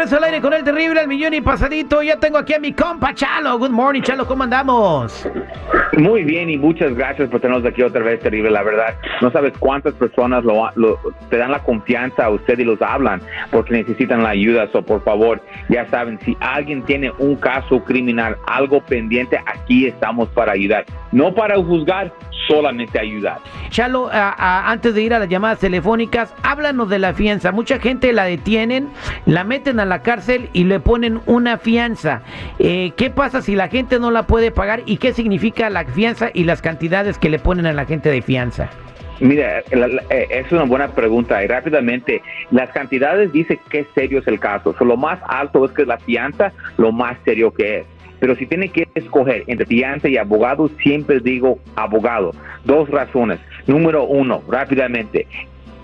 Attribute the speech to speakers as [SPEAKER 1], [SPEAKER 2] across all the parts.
[SPEAKER 1] Regreso al aire con el terrible, el millón y pasadito. Ya tengo aquí a mi compa Chalo. Good morning, Chalo, ¿cómo andamos?
[SPEAKER 2] Muy bien y muchas gracias por tenernos aquí otra vez, terrible. La verdad, no sabes cuántas personas lo, lo- te dan la confianza a usted y los hablan porque necesitan la ayuda. So, por favor, ya saben, si alguien tiene un caso criminal, algo pendiente, aquí estamos para ayudar. No para juzgar, solamente ayudar.
[SPEAKER 1] Chalo, a- antes de ir a las llamadas telefónicas, háblanos de la fianza. Mucha gente la detienen, la meten a la cárcel y le ponen una fianza. Eh, ¿Qué pasa si la gente no la puede pagar y qué significa la fianza y las cantidades que le ponen a la gente de fianza?
[SPEAKER 2] Mira, eh, es una buena pregunta y rápidamente, las cantidades dicen qué serio es el caso. So, lo más alto es que la fianza, lo más serio que es. Pero si tiene que escoger entre fianza y abogado, siempre digo abogado. Dos razones. Número uno, rápidamente,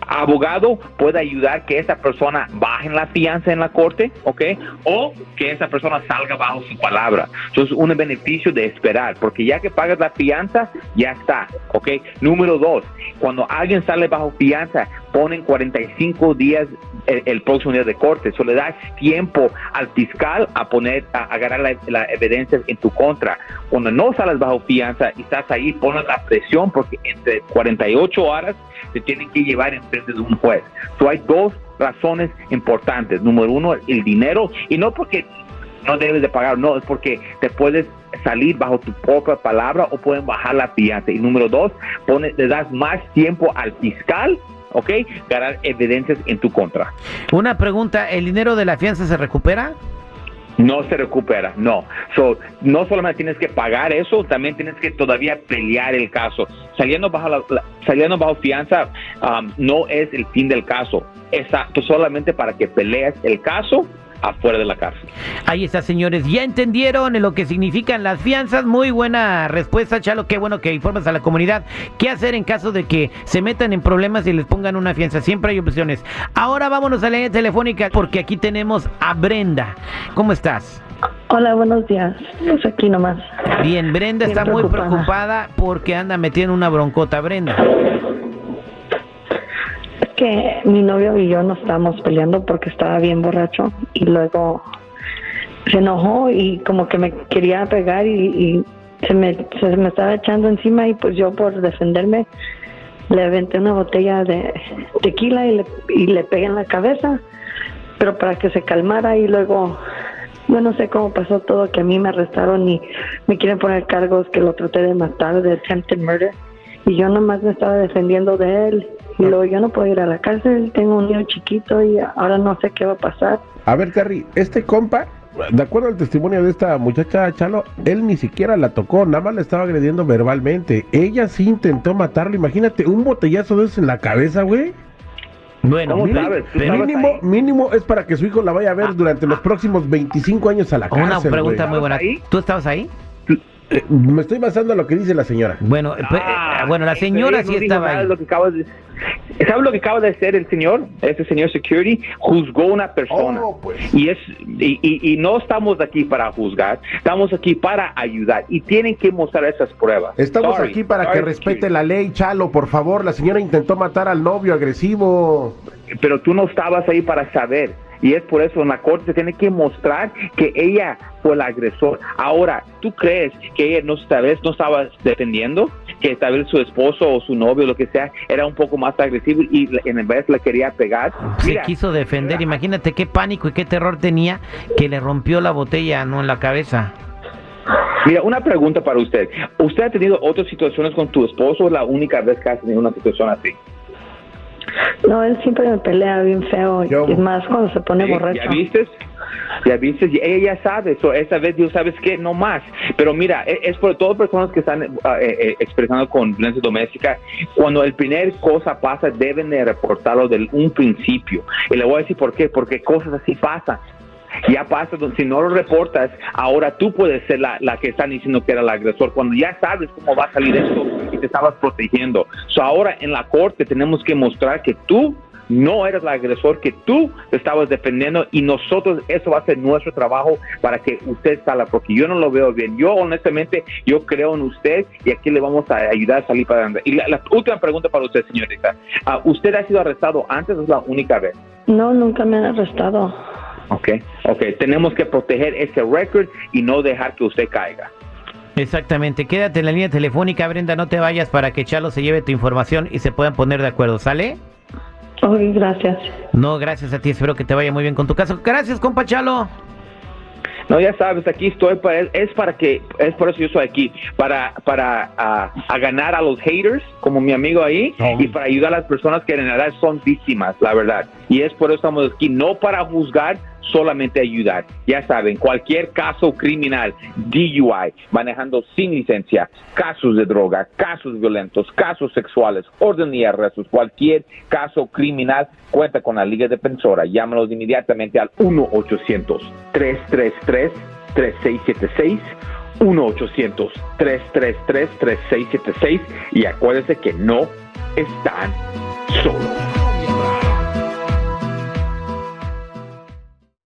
[SPEAKER 2] abogado puede ayudar que esa persona baje la fianza en la corte, ¿ok? O que esa persona salga bajo su palabra. Entonces, un beneficio de esperar, porque ya que pagas la fianza, ya está, ¿ok? Número dos, cuando alguien sale bajo fianza, ponen 45 días el, el próximo día de corte. Eso le das tiempo al fiscal a poner, a, a agarrar la, la evidencia en tu contra. Cuando no sales bajo fianza y estás ahí, pones la presión porque entre 48 horas te tienen que llevar en frente de un juez. So, hay dos razones importantes. Número uno, el dinero, y no porque no debes de pagar, no, es porque te puedes salir bajo tu propia palabra o pueden bajar la fianza. Y número dos, pone, le das más tiempo al fiscal, ¿ok? Ganar evidencias en tu contra.
[SPEAKER 1] Una pregunta, ¿el dinero de la fianza se recupera?
[SPEAKER 2] No se recupera, no. So, no solamente tienes que pagar eso, también tienes que todavía pelear el caso. Saliendo bajo, la- la- saliendo bajo fianza um, no es el fin del caso, es a- solamente para que pelees el caso afuera de la cárcel.
[SPEAKER 1] Ahí está, señores. Ya entendieron lo que significan las fianzas. Muy buena respuesta, Chalo. Qué bueno que informas a la comunidad. ¿Qué hacer en caso de que se metan en problemas y les pongan una fianza? Siempre hay opciones. Ahora vámonos a la línea telefónica porque aquí tenemos a Brenda. ¿Cómo estás?
[SPEAKER 3] Hola, buenos días. Pues aquí nomás.
[SPEAKER 1] Bien, Brenda
[SPEAKER 3] Bien
[SPEAKER 1] está muy
[SPEAKER 3] preocupada
[SPEAKER 1] porque anda metiendo una broncota, Brenda.
[SPEAKER 3] Que mi novio y yo nos estábamos peleando porque estaba bien borracho y luego se enojó y como que me quería pegar y, y se, me, se me estaba echando encima y pues yo por defenderme le aventé una botella de tequila y le, y le pegué en la cabeza, pero para que se calmara y luego yo no sé cómo pasó todo, que a mí me arrestaron y me quieren poner cargos que lo traté de matar, de attempted murder. Y yo nomás me estaba defendiendo de él. Y luego yo no puedo ir a la cárcel, tengo un niño chiquito y ahora no sé qué va a pasar.
[SPEAKER 4] A ver, Terry, este compa, de acuerdo al testimonio de esta muchacha Chalo, él ni siquiera la tocó, nada más la estaba agrediendo verbalmente. Ella sí intentó matarlo, imagínate, un botellazo de esos en la cabeza, güey.
[SPEAKER 1] Bueno,
[SPEAKER 2] ¿Cómo
[SPEAKER 1] mira,
[SPEAKER 2] sabes? ¿Tú
[SPEAKER 1] pero-
[SPEAKER 2] sabes
[SPEAKER 4] Mínimo, mínimo es para que su hijo la vaya a ver durante los próximos 25 años a la cárcel.
[SPEAKER 1] una pregunta
[SPEAKER 4] güey.
[SPEAKER 1] muy buena.
[SPEAKER 2] ahí?
[SPEAKER 1] ¿Tú estabas ahí?
[SPEAKER 4] Eh, me estoy basando en lo que dice la señora.
[SPEAKER 1] Bueno, eh, pues,
[SPEAKER 2] Ah,
[SPEAKER 1] eh, bueno, la
[SPEAKER 2] este,
[SPEAKER 1] señora sí estaba ahí.
[SPEAKER 2] Lo que acaba de, ¿Sabes lo que acaba de hacer el señor? Ese señor security juzgó a una persona.
[SPEAKER 4] Oh, pues.
[SPEAKER 2] Y, es, y, y- y no estamos aquí para juzgar, estamos aquí para ayudar. Y tienen que mostrar esas pruebas.
[SPEAKER 4] Estamos
[SPEAKER 2] Sorry,
[SPEAKER 4] aquí para
[SPEAKER 2] sorry,
[SPEAKER 4] que respete
[SPEAKER 2] security.
[SPEAKER 4] la ley, Chalo, por favor. La señora intentó matar al novio agresivo.
[SPEAKER 2] Pero tú no estabas ahí para saber. Y es por eso en la corte se tiene que mostrar que ella fue el agresor. Ahora, ¿tú crees que ella no, tal vez no estaba defendiendo? Que tal vez su esposo o su novio, lo que sea, era un poco más agresivo y en vez le quería pegar.
[SPEAKER 1] Se quiso defender. Imagínate qué pánico y qué terror tenía que le rompió la botella no en la cabeza.
[SPEAKER 2] Mira, una pregunta para usted. ¿Usted ha tenido otras situaciones con tu esposo o es la única vez que ha tenido una situación así?
[SPEAKER 3] No, él siempre me pelea bien feo.
[SPEAKER 4] Yo-
[SPEAKER 3] Y más cuando se pone borracho.
[SPEAKER 2] ¿Ya viste? Ya viste, y ella ya sabe, eso esa vez dijo, ¿sabes qué? No más. Pero mira, e, es, por todas personas que están ah, eh, eh, expresando con violencia doméstica, cuando el primer cosa pasa, deben de reportarlo del un principio. Y le voy a decir por qué, porque cosas así pasan. Ya pasa, si no lo reportas, ahora tú puedes ser la, la, que están diciendo que era el agresor, cuando ya sabes cómo va a salir esto y te estabas protegiendo. So ahora en la corte tenemos que mostrar que tú no eres el agresor, que tú te estabas defendiendo y nosotros, eso va a ser nuestro trabajo para que usted salga, porque yo no lo veo bien. Yo honestamente, yo creo en usted y aquí le vamos a ayudar a salir para adelante. Y la, última pregunta para usted, señorita. Uh, ¿Usted ha sido arrestado antes o es la única vez?
[SPEAKER 3] No, nunca me han arrestado.
[SPEAKER 2] Ok, ok. Tenemos que proteger ese récord y no dejar que usted caiga.
[SPEAKER 1] Exactamente. Quédate en la línea telefónica, Brenda, no te vayas para que Chalo se lleve tu información y se puedan poner de acuerdo, ¿sale?
[SPEAKER 3] Ok, gracias.
[SPEAKER 1] No, gracias a ti. Espero que te vaya muy bien con tu caso. Gracias, compa Chalo.
[SPEAKER 2] No, ya sabes, aquí estoy para es para que es por eso yo estoy aquí para para a ganar a los haters como mi amigo ahí y para ayudar a las personas que en realidad son víctimas, la verdad. Y es por eso estamos aquí, no para juzgar, solamente ayudar. Ya saben, cualquier caso criminal, DUI, manejando sin licencia, casos de droga, casos violentos, casos sexuales, orden y arrestos, cualquier caso criminal, cuenta con la Liga Defensora. Llámanos inmediatamente al 1-800-333-3676. 1-800-333-3676 y acuérdense que no están solos.